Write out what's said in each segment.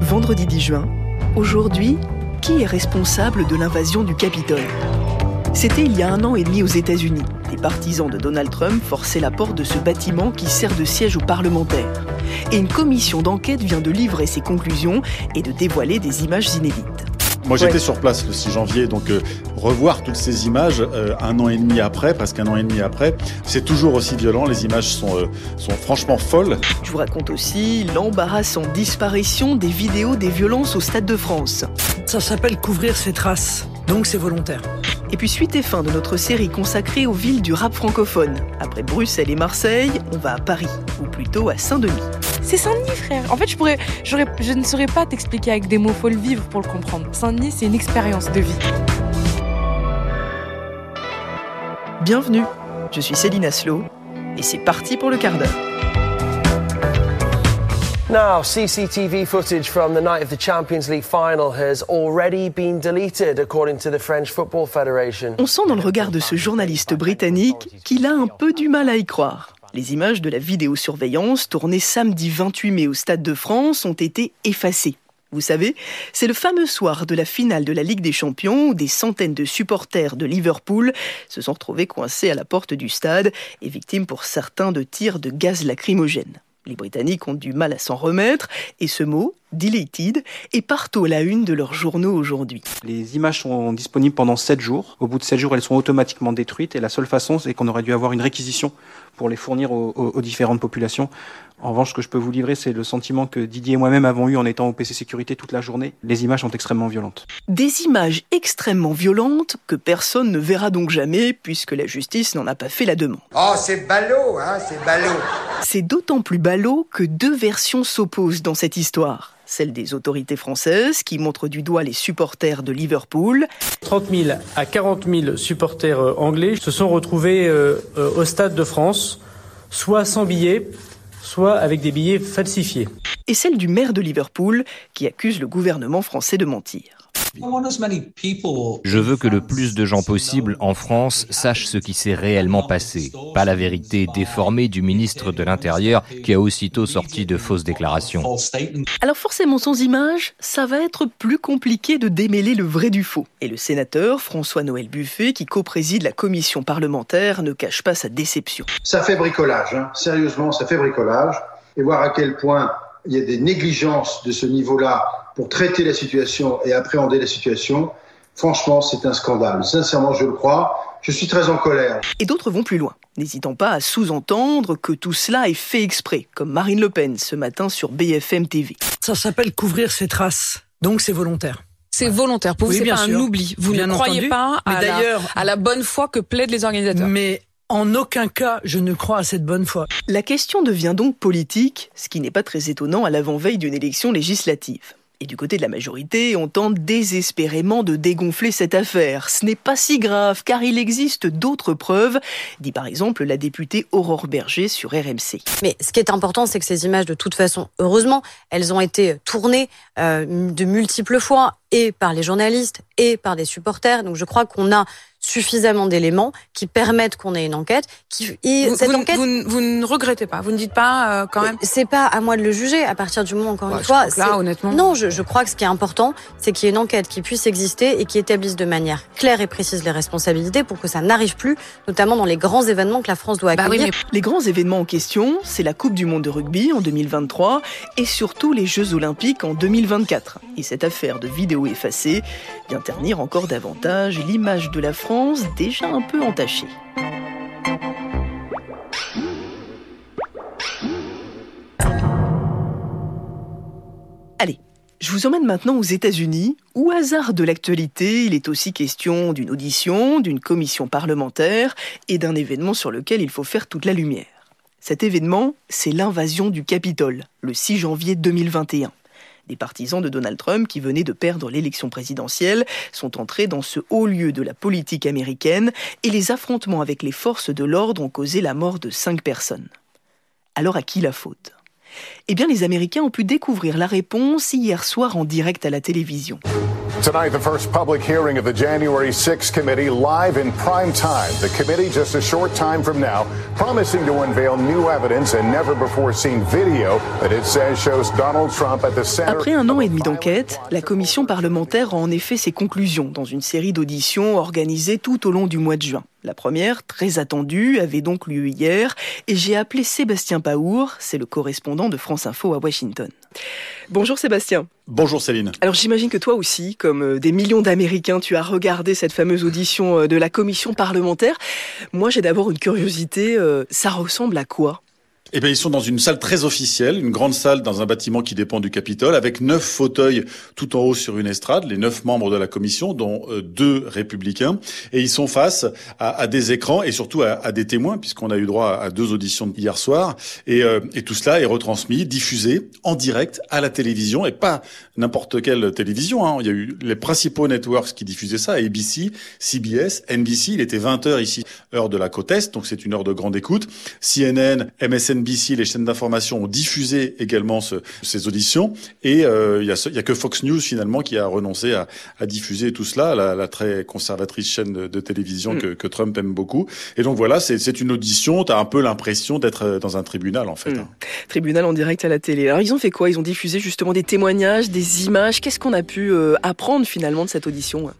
Vendredi 10 juin. Aujourd'hui, qui est responsable de l'invasion du Capitole? C'était il y a un an et demi aux États-Unis. Les partisans de Donald Trump forçaient la porte de ce bâtiment qui sert de siège aux parlementaires. Et une commission d'enquête vient de livrer ses conclusions et de dévoiler des images inédites. Moi j'étais sur place le 6 janvier, donc euh, revoir toutes ces images euh, un an et demi après, presque un an et demi après, c'est toujours aussi violent, les images sont, euh, sont franchement folles. Je vous raconte aussi l'embarrassante disparition des vidéos des violences au Stade de France. Ça s'appelle couvrir ses traces, donc c'est volontaire. Et puis suite et fin de notre série consacrée aux villes du rap francophone. Après Bruxelles et Marseille, on va à Paris, ou plutôt à Saint-Denis. C'est Saint-Denis, frère. En fait, je, pourrais, je ne saurais pas t'expliquer avec des mots, faut le vivre pour le comprendre. Saint-Denis, c'est une expérience de vie. Bienvenue, je suis Céline Aslo, et c'est parti pour le quart d'heure. Now, CCTV footage from the night of the Champions League final has already been deleted, according to the French Football Federation. On sent dans le regard de ce journaliste britannique qu'il a un peu du mal à y croire. Les images de la vidéosurveillance tournée samedi 28 mai au Stade de France ont été effacées. Vous savez, c'est le fameux soir de la finale de la Ligue des Champions où des centaines de supporters de Liverpool se sont retrouvés coincés à la porte du stade et victimes pour certains de tirs de gaz lacrymogène. Les Britanniques ont du mal à s'en remettre et ce mot, deleted, est partout à la une de leurs journaux aujourd'hui. Les images sont disponibles pendant 7 jours. Au bout de 7 jours, elles sont automatiquement détruites et la seule façon, c'est qu'on aurait dû avoir une réquisition pour les fournir aux, aux, aux, différentes populations. En revanche, ce que je peux vous livrer, c'est le sentiment que Didier et moi-même avons eu en étant au PC Sécurité toute la journée. Les images sont extrêmement violentes. Des images extrêmement violentes que personne ne verra donc jamais puisque la justice n'en a pas fait la demande. Oh, c'est ballot, hein, c'est ballot. C'est d'autant plus ballot que deux versions s'opposent dans cette histoire celle des autorités françaises qui montrent du doigt les supporters de Liverpool. 30 000 à 40 000 supporters anglais se sont retrouvés euh, au Stade de France, soit sans billets, soit avec des billets falsifiés. Et celle du maire de Liverpool qui accuse le gouvernement français de mentir. Je veux que le plus de gens possible en France sachent ce qui s'est réellement passé, pas la vérité déformée du ministre de l'Intérieur qui a aussitôt sorti de fausses déclarations. Alors forcément sans images, ça va être plus compliqué de démêler le vrai du faux. Et le sénateur François-Noël Buffet, qui co-préside la commission parlementaire, ne cache pas sa déception. Ça fait bricolage, hein. sérieusement, ça fait bricolage. Et voir à quel point il y a des négligences de ce niveau-là pour traiter la situation et appréhender la situation, franchement, c'est un scandale. Sincèrement, je le crois. Je suis très en colère. Et d'autres vont plus loin, n'hésitant pas à sous-entendre que tout cela est fait exprès, comme Marine Le Pen ce matin sur BFM TV. Ça s'appelle couvrir ses traces, donc c'est volontaire. C'est volontaire. Pour vous, Oui, c'est bien pas sûr. un oubli. Vous Bien ne croyez entendu. pas la, à la bonne foi que plaident les organisateurs. Mais en aucun cas, je ne crois à cette bonne foi. La question devient donc politique, ce qui n'est pas très étonnant à l'avant-veille d'une élection législative. Et du côté de la majorité, on tente désespérément de dégonfler cette affaire. Ce n'est pas si grave, car il existe d'autres preuves, dit par exemple la députée Aurore Berger sur RMC. Mais ce qui est important, c'est que ces images, de toute façon, heureusement, elles ont été tournées euh, de multiples fois et par les journalistes et par des supporters. Donc je crois qu'on a suffisamment d'éléments qui permettent qu'on ait une enquête. Qui, et Vous, cette vous- enquête, vous ne- vous ne regrettez pas? Vous ne dites pas euh, quand même? c'est pas à moi de le juger à partir du moment, encore Ouais, une fois. là, honnêtement. Non, je, je crois que ce qui est important, c'est qu'il y ait une enquête qui puisse exister et qui établisse de manière claire et précise les responsabilités pour que ça n'arrive plus, notamment dans les grands événements que la France doit Bah oui, accueillir. mais Les grands événements en question, c'est la Coupe du Monde de rugby en 2023 et surtout les Jeux Olympiques en 2024. Et cette affaire de vidéo effacée vient ternir encore davantage l'image de la France déjà un peu entachée. Allez, je vous emmène maintenant aux États-Unis, où, hasard de l'actualité, il est aussi question d'une audition, d'une commission parlementaire et d'un événement sur lequel il faut faire toute la lumière. Cet événement, c'est l'invasion du Capitole, le 6 janvier 2021. Des partisans de Donald Trump qui venaient de perdre l'élection présidentielle sont entrés dans ce haut lieu de la politique américaine et les affrontements avec les forces de l'ordre ont causé la mort de cinq personnes. Alors à qui la faute? Eh bien les Américains ont pu découvrir la réponse hier soir en direct à la télévision. Tonight, the first public hearing of the January 6 committee live in prime time. The committee just a short time from now, promising to unveil new evidence and never before seen video that it says shows Donald Trump at the center. Après un an et demi d'enquête, la commission parlementaire a en effet ses conclusions dans une série d'auditions organisées tout au long du mois de juin. La première, très attendue, avait donc lieu hier et j'ai appelé Sébastien Paour, c'est le correspondant de France Info à Washington. Bonjour Sébastien. Bonjour Céline. Alors j'imagine que toi aussi, comme euh, des millions d'Américains, tu as regardé cette fameuse audition euh, de la commission parlementaire. Moi j'ai d'abord une curiosité, euh, ça ressemble à quoi? Eh bien, ils sont dans une salle très officielle, une grande salle dans un bâtiment qui dépend du Capitole, avec neuf fauteuils tout en haut sur une estrade, les neuf membres de la commission, dont euh, deux républicains, et ils sont face à, des écrans et surtout à, des témoins, puisqu'on a eu droit à deux auditions hier soir, et, euh, et, tout cela est retransmis, diffusé en direct à la télévision, et pas n'importe quelle télévision. Hein. Il y a eu les principaux networks qui diffusaient ça, ABC, CBS, NBC. Il était 20 heures ici, heure de la côte est, donc c'est une heure de grande écoute. CNN, MSN NBC, les chaînes d'information ont diffusé également ce, ces auditions. Et euh, il n'y a, a, que Fox News finalement qui a renoncé à, à diffuser tout cela, la, la, très conservatrice chaîne de, de télévision mm. que, que, Trump aime beaucoup. Et donc voilà, c'est une audition. Tu as un peu l'impression d'être euh, dans un tribunal en fait. Mm. Hein. Tribunal en direct à la télé. Alors ils ont fait quoi? Ils ont diffusé justement des témoignages, des images. Qu'est-ce qu'on a pu euh, apprendre finalement de cette audition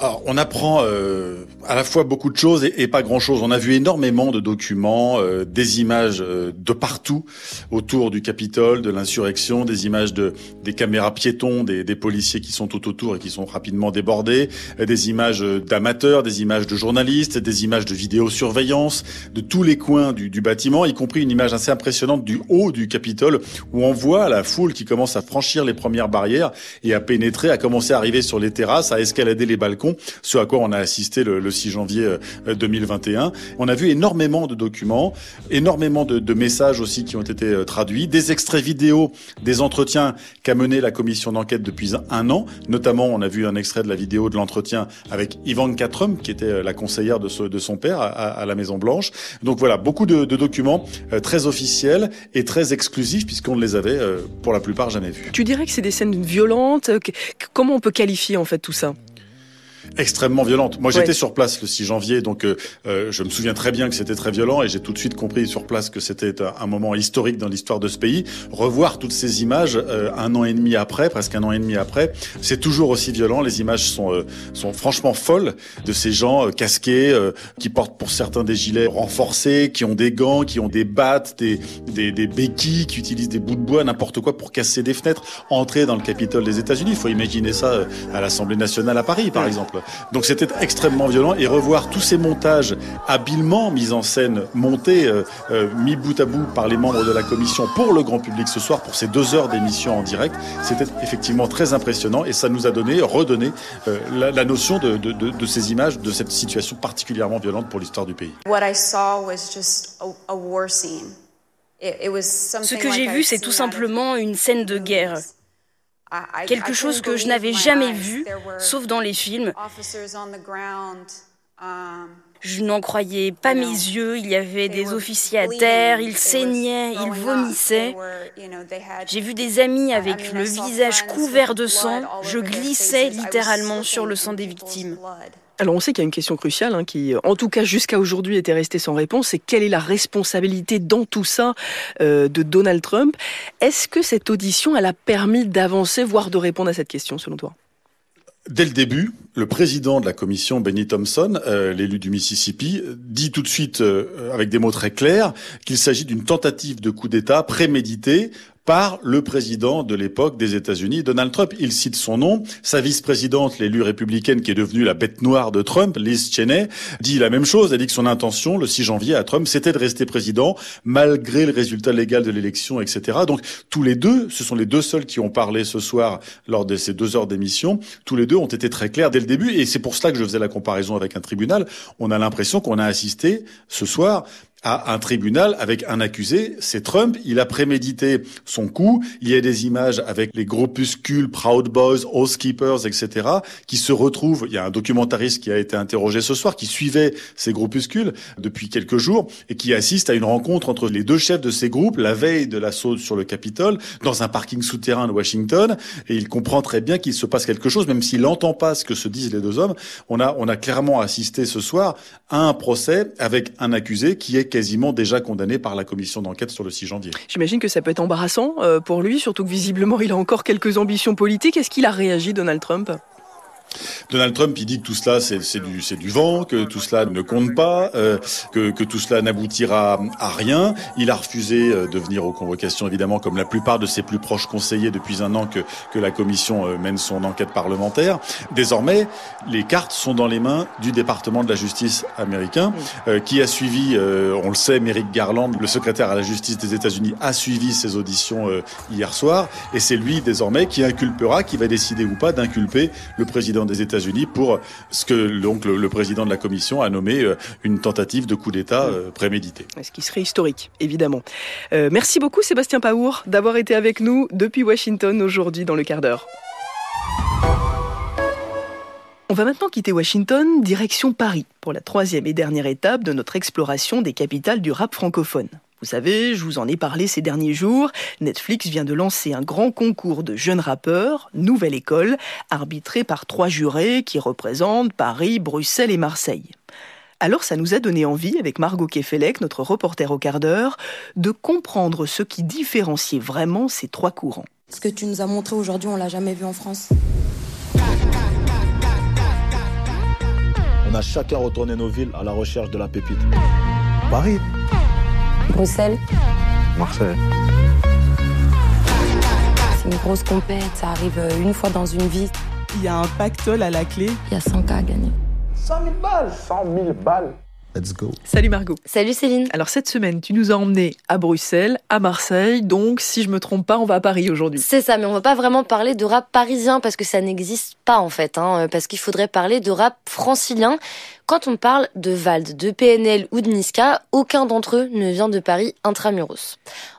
alors, on apprend euh, à la fois beaucoup de choses et, pas grand-chose. On a vu énormément de documents, euh, des images euh, de partout autour du Capitole, de l'insurrection, des images de des caméras piétons, des, des, policiers qui sont tout autour et qui sont rapidement débordés, euh, des images d'amateurs, des images de journalistes, des images de vidéosurveillance de tous les coins du, du, bâtiment, y compris une image assez impressionnante du haut du Capitole où on voit la foule qui commence à franchir les premières barrières et à pénétrer, à commencer à arriver sur les terrasses, à escalader les balcons ce à quoi on a assisté le, le 6 janvier 2021. Euh, on a vu énormément de documents, énormément de, messages aussi qui ont été euh, traduits, des extraits vidéo des entretiens qu'a mené la commission d'enquête depuis un an. Notamment, on a vu un extrait de la vidéo de l'entretien avec Ivanka Trump, qui était euh, la conseillère de, son père à, à, la Maison Blanche. Donc voilà, beaucoup de, de documents très officiels et très exclusifs puisqu'on ne les avait pour la plupart jamais vus. Tu dirais que c'est des scènes violentes Comment on peut qualifier en fait tout ça? Extrêmement violente. Moi, j'étais ouais. sur place le 6 janvier, donc euh, euh, je me souviens très bien que c'était très violent et j'ai tout de suite compris sur place que c'était un, moment historique dans l'histoire de ce pays. Revoir toutes ces images euh, un an et demi après, presque un an et demi après, c'est toujours aussi violent. Les images sont euh, sont franchement folles de ces gens euh, casqués qui portent pour certains des gilets renforcés, qui ont des gants, qui ont des battes, des, des, des béquilles, qui utilisent des bouts de bois, n'importe quoi pour casser des fenêtres, entrer dans le Capitole des États-Unis. Il faut imaginer ça à l'Assemblée nationale à Paris, par exemple. Donc c'était extrêmement violent. Et revoir tous ces montages habilement mis en scène, montés, euh, euh, mis bout à bout par les membres de la commission pour le grand public ce soir, pour ces deux heures d'émission en direct, c'était effectivement très impressionnant. Et ça nous a donné, redonné euh, la, la, notion de, de, de, de, ces images, de cette situation particulièrement violente pour l'histoire du pays. Ce que j'ai vu, c'est tout simplement une scène de guerre quelque chose que je n'avais jamais vu, sauf dans les films. Je n'en croyais pas mes yeux, il y avait des officiers à terre, ils saignaient, ils vomissaient. J'ai vu des amis avec le visage couvert de sang, je glissais littéralement sur le sang des victimes. Alors on sait qu'il y a une question cruciale hein, qui, en tout cas jusqu'à aujourd'hui, était restée sans réponse, c'est quelle est la responsabilité dans tout ça euh, de Donald Trump? Est-ce que cette audition, a permis d'avancer, voire de répondre à cette question, selon toi? Dès le début, le président de la commission, Benny Thompson, euh, l'élu du Mississippi, dit tout de suite, euh, avec des mots très clairs, qu'il s'agit d'une tentative de coup d'État préméditée par le président de l'époque des États-Unis, Donald Trump. Il cite son nom. Sa vice-présidente, l'élue républicaine qui est devenue la bête noire de Trump, Liz Cheney, dit la même chose. Elle dit que son intention, le 6 janvier à Trump, c'était de rester président malgré le résultat légal de l'élection, etc. Donc tous les deux, ce sont les deux seuls qui ont parlé ce soir lors de ces deux heures d'émission. Tous les deux ont été très clairs dès le début et c'est pour cela que je faisais la comparaison avec un tribunal. On a l'impression qu'on a assisté ce soir à un tribunal avec un accusé, c'est Trump. Il a prémédité son coup. Il y a des images avec les groupuscules Proud Boys, Housekeepers, etc., qui se retrouvent. Il y a un documentariste qui a été interrogé ce soir, qui suivait ces groupuscules depuis quelques jours et qui assiste à une rencontre entre les deux chefs de ces groupes la veille de l'assaut sur le Capitole dans un parking souterrain de Washington. Et il comprend très bien qu'il se passe quelque chose, même s'il n'entend pas ce que se disent les deux hommes. On a, on a clairement assisté ce soir à un procès avec un accusé qui est quasiment déjà condamné par la commission d'enquête sur le 6 janvier. J'imagine que ça peut être embarrassant euh, pour lui, surtout que visiblement il a encore quelques ambitions politiques. Est-ce qu'il a réagi, Donald Trump? Donald Trump, il dit que tout cela, c'est du, du vent, que tout cela ne compte pas, euh, que, tout cela n'aboutira à rien. Il a refusé euh, de venir aux convocations, évidemment, comme la plupart de ses plus proches conseillers depuis un an que, que la commission euh, mène son enquête parlementaire. Désormais, les cartes sont dans les mains du département de la justice américain, qui a suivi, on le sait, Merrick Garland, le secrétaire à la justice des États-Unis, a suivi ces auditions hier soir, et c'est lui désormais qui inculpera, qui va décider ou pas d'inculper le président des États-Unis pour ce que donc le, président de la commission a nommé euh, une tentative de coup d'État euh, prémédité. Ce qui serait historique, évidemment. Euh, merci beaucoup Sébastien Paour d'avoir été avec nous depuis Washington aujourd'hui dans le quart d'heure. On va maintenant quitter Washington, direction Paris, pour la troisième et dernière étape de notre exploration des capitales du rap francophone. Vous savez, je vous en ai parlé ces derniers jours, Netflix vient de lancer un grand concours de jeunes rappeurs, Nouvelle École, arbitré par trois jurés qui représentent Paris, Bruxelles et Marseille. Alors ça nous a donné envie, avec Margot Kefelec, notre reporter au quart d'heure, de comprendre ce qui différenciait vraiment ces trois courants. Ce que tu nous as montré aujourd'hui, on l'a jamais vu en France. On a chacun retourné nos villes à la recherche de la pépite. Paris. Bruxelles. Marseille. C'est une grosse compète, ça arrive une fois dans une vie. Il y a un pactole à la clé. Il y a 100 cas à gagner. 100 000 balles 100 000 balles Let's go. Salut Margot. Salut Céline. Alors cette semaine, tu nous as emmenés à Bruxelles, à Marseille, donc si je me trompe pas, on va à Paris aujourd'hui. C'est ça, mais on va pas vraiment parler de rap parisien parce que ça n'existe pas en fait, hein, parce qu'il faudrait parler de rap francilien. Quand on parle de Vald, de PNL ou de Niska, aucun d'entre eux ne vient de Paris intramuros.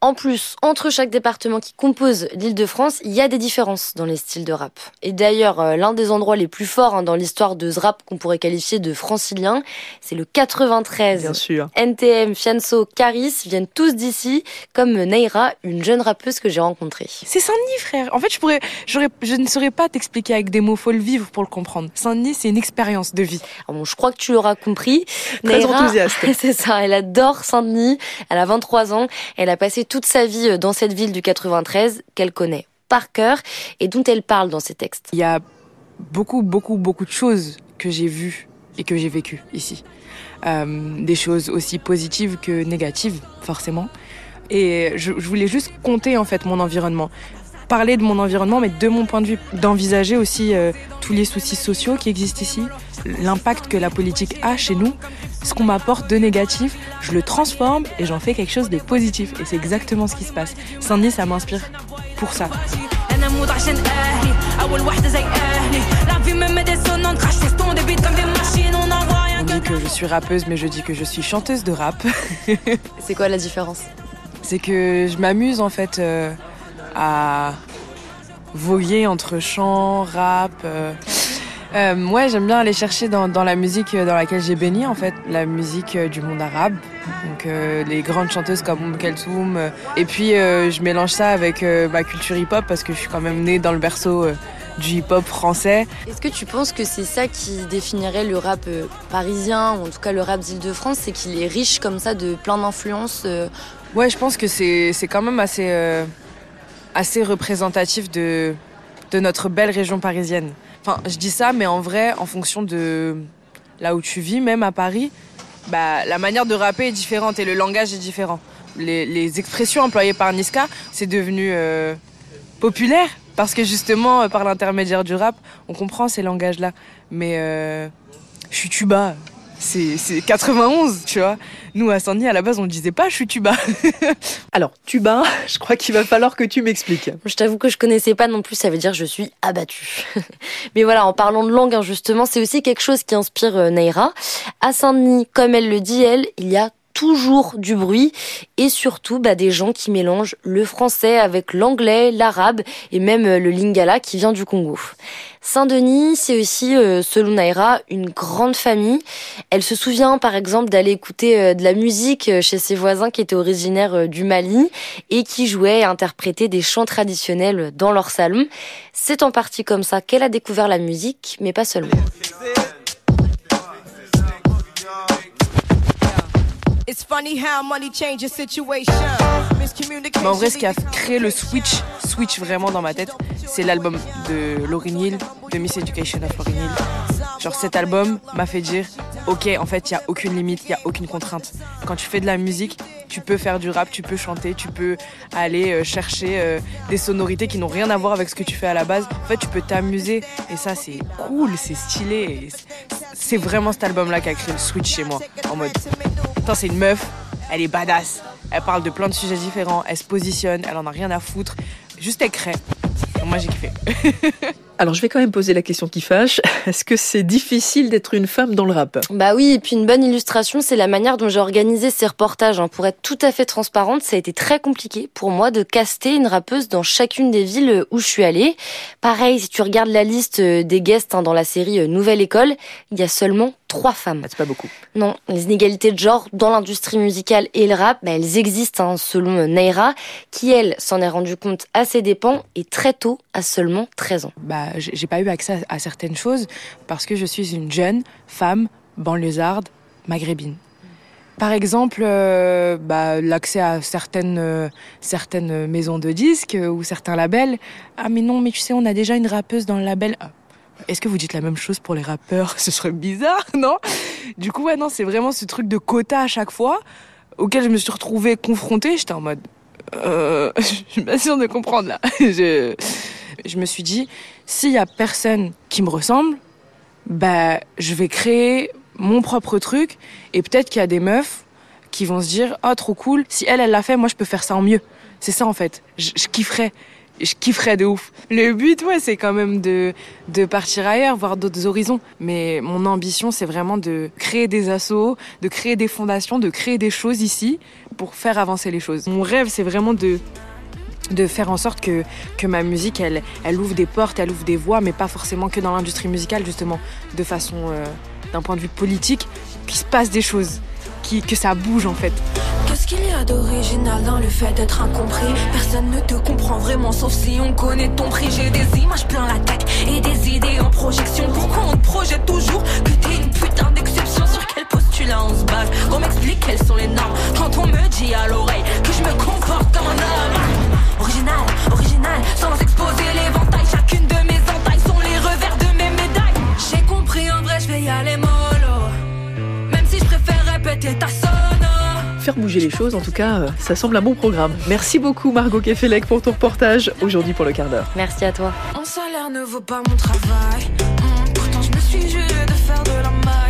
En plus, entre chaque département qui compose l'île de France, il y a des différences dans les styles de rap. Et d'ailleurs, euh, l'un des endroits les plus forts hein, dans l'histoire de ce rap qu'on pourrait qualifier de francilien, c'est le 93. Bien sûr. NTM, Fianso, Caris viennent tous d'ici, comme Neira, une jeune rappeuse que j'ai rencontrée. C'est Saint-Denis, frère. En fait, je pourrais, j'aurais, je ne saurais pas t'expliquer avec des mots, faut le vivre pour le comprendre. Saint-Denis, c'est une expérience de vie. Alors bon, je crois que tu l'auras compris. Très enthousiaste. c'est ça, elle adore Saint-Denis. Elle a 23 ans. Elle a passé toute sa vie dans cette ville du 93 qu'elle connaît par cœur et dont elle parle dans ses textes. Il y a beaucoup, beaucoup, beaucoup de choses que j'ai vues et que j'ai vécues ici. Euh, des choses aussi positives que négatives, forcément. Et je, je voulais juste compter en fait mon environnement parler de mon environnement, mais de mon point de vue, d'envisager aussi euh, tous les soucis sociaux qui existent ici, l'impact que la politique a chez nous, ce qu'on m'apporte de négatif, je le transforme et j'en fais quelque chose de positif. Et c'est exactement ce qui se passe. Saint-Denis, ça m'inspire pour ça. On dit que je suis rappeuse, mais je dis que je suis chanteuse de rap. C'est quoi la différence? C'est que je m'amuse en fait. Euh, à voguer entre chant, rap. Euh. Euh, ouais, j'aime bien aller chercher dans, dans, la musique dans laquelle j'ai béni, en fait, la musique du monde arabe. Donc euh, les grandes chanteuses comme Oum Keltoum. Et puis je mélange ça avec ma culture hip-hop parce que je suis quand même née dans le berceau du hip-hop français. Est-ce que tu penses que c'est ça qui définirait le rap parisien, ou en tout cas le rap d'Île-de-France, c'est qu'il est riche comme ça de plein d'influences Ouais, je pense que c'est quand même assez assez représentatif de, de notre belle région parisienne. Enfin, je dis ça, mais en vrai, en fonction de là où tu vis, même à Paris, bah, la manière de rapper est différente et le langage est différent. Les, expressions employées par Niska, c'est devenu euh, populaire parce que justement, par l'intermédiaire du rap, on comprend ces langages-là. Mais euh, je suis tuba, c'est 91, tu vois. Nous, à Saint-Denis, à la base, on ne disait pas je suis tuba. Alors, tuba, je crois qu'il va falloir que tu m'expliques. Je t'avoue que je connaissais pas non plus, ça veut dire je suis abattu. Mais voilà, en parlant de langue, hein, justement, c'est aussi quelque chose qui inspire euh, Naira. À Saint-Denis, comme elle le dit, elle, il y a toujours du bruit et surtout bah, des gens qui mélangent le français avec l'anglais, l'arabe et même euh, le lingala qui vient du Congo. Saint-Denis, c'est aussi, euh, selon Naira, une grande famille. Elle se souvient, par exemple, d'aller écouter euh, de la musique chez ses voisins qui étaient originaires du Mali et qui jouaient et interprétaient des chants traditionnels dans leur salon. C'est en partie comme ça qu'elle a découvert la musique, mais pas seulement. Mais en vrai, ce qui a créé le switch, switch vraiment dans ma tête, c'est l'album de Lauryn Hill, de Miss Education of Lauryn Hill. Genre cet album m'a fait dire, ok, en fait, il y a aucune limite, il y a aucune contrainte. Quand tu fais de la musique, tu peux faire du rap, tu peux chanter, tu peux aller euh, chercher euh, des sonorités qui n'ont rien à voir avec ce que tu fais à la base. En fait, tu peux t'amuser et ça, c'est cool, c'est stylé. C'est vraiment cet album-là qui a créé le switch chez moi, en mode, attends, c'est une meuf, elle est badass. Elle parle de plein de sujets différents, elle se positionne, elle en a rien à foutre. Juste elle crée. moi j'ai kiffé. Alors je vais quand même poser la question qui fâche. Est-ce que c'est difficile d'être une femme dans le rap? Bah oui, et puis une bonne illustration, c'est la manière dont j'ai organisé ces reportages. Hein. Pour être tout à fait transparente, ça a été très compliqué pour moi de caster une rappeuse dans chacune des villes où je suis allée. Pareil, si tu regardes la liste euh, des guests hein, dans la série euh, Nouvelle École, il y a seulement trois femmes. Ah, c'est pas beaucoup. Non, les inégalités de genre dans l'industrie musicale et le rap, bah, elles existent hein, selon Naira, qui elle s'en est rendu compte à ses dépens et très tôt, à seulement 13 ans. Bah j'ai pas eu accès à certaines choses parce que je suis une jeune femme banlieusarde maghrébine. Par exemple, euh, bah, l'accès à certaines, euh, certaines maisons de disques euh, ou certains labels. Ah mais non, mais tu sais, on a déjà une rappeuse dans le label. Ah, est-ce que vous dites la même chose pour les rappeurs? Ce serait bizarre, non? Du coup, ouais, non, c'est vraiment ce truc de quota à chaque fois auquel je me suis retrouvée confrontée. J'étais en mode, je suis pas sûre de comprendre là. je me suis dit, s'il y a personne qui me ressemble, bah, je vais créer mon propre truc et peut-être qu'il y a des meufs qui vont se dire, oh, trop cool, si elle, elle l'a fait, moi, je peux faire ça en mieux. C'est ça, en fait. Je, kifferais. Je kifferais de ouf. Le but, ouais, c'est quand même de, de partir ailleurs, voir d'autres horizons. Mais mon ambition, c'est vraiment de créer des assos, de créer des fondations, de créer des choses ici pour faire avancer les choses. Mon rêve, c'est vraiment de de faire en sorte que, que ma musique, elle, elle ouvre des portes, elle ouvre des voies, mais pas forcément que dans l'industrie musicale, justement, de façon, euh, d'un point de vue politique, qu'il se passe des choses, qui, que ça bouge en fait. Qu'est-ce qu'il y a d'original dans le fait d'être incompris? Personne ne te comprend vraiment, sauf si on connaît ton prix. J'ai des images plein la tête et des idées en projection. Pourquoi on te projette toujours que t'es une putain d'exception? Sur quel postulat on se base? Qu'on m'explique quelles sont les normes Quand on me dit à l'oreille que je me comporte comme un homme Original, original, sans exposer l'éventail. Chacune de mes entailles sont les revers de mes médailles. J'ai compris, en vrai, je vais y aller mollo. Même si je préfère répéter ta sono. Faire bouger les choses, en tout cas, euh, ça semble un bon programme. Merci beaucoup, Margot Kefelec, pour ton reportage aujourd'hui pour le quart d'heure. Merci à toi. Mon salaire ne vaut pas mon travail. Mmh, pourtant, je me suis juré de faire de la maille.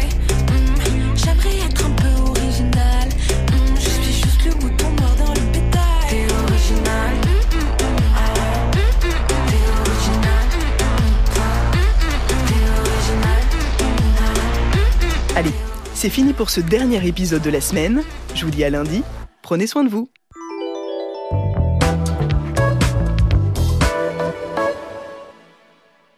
C'est fini pour ce dernier épisode de la semaine. Je vous dis à lundi. Prenez soin de vous.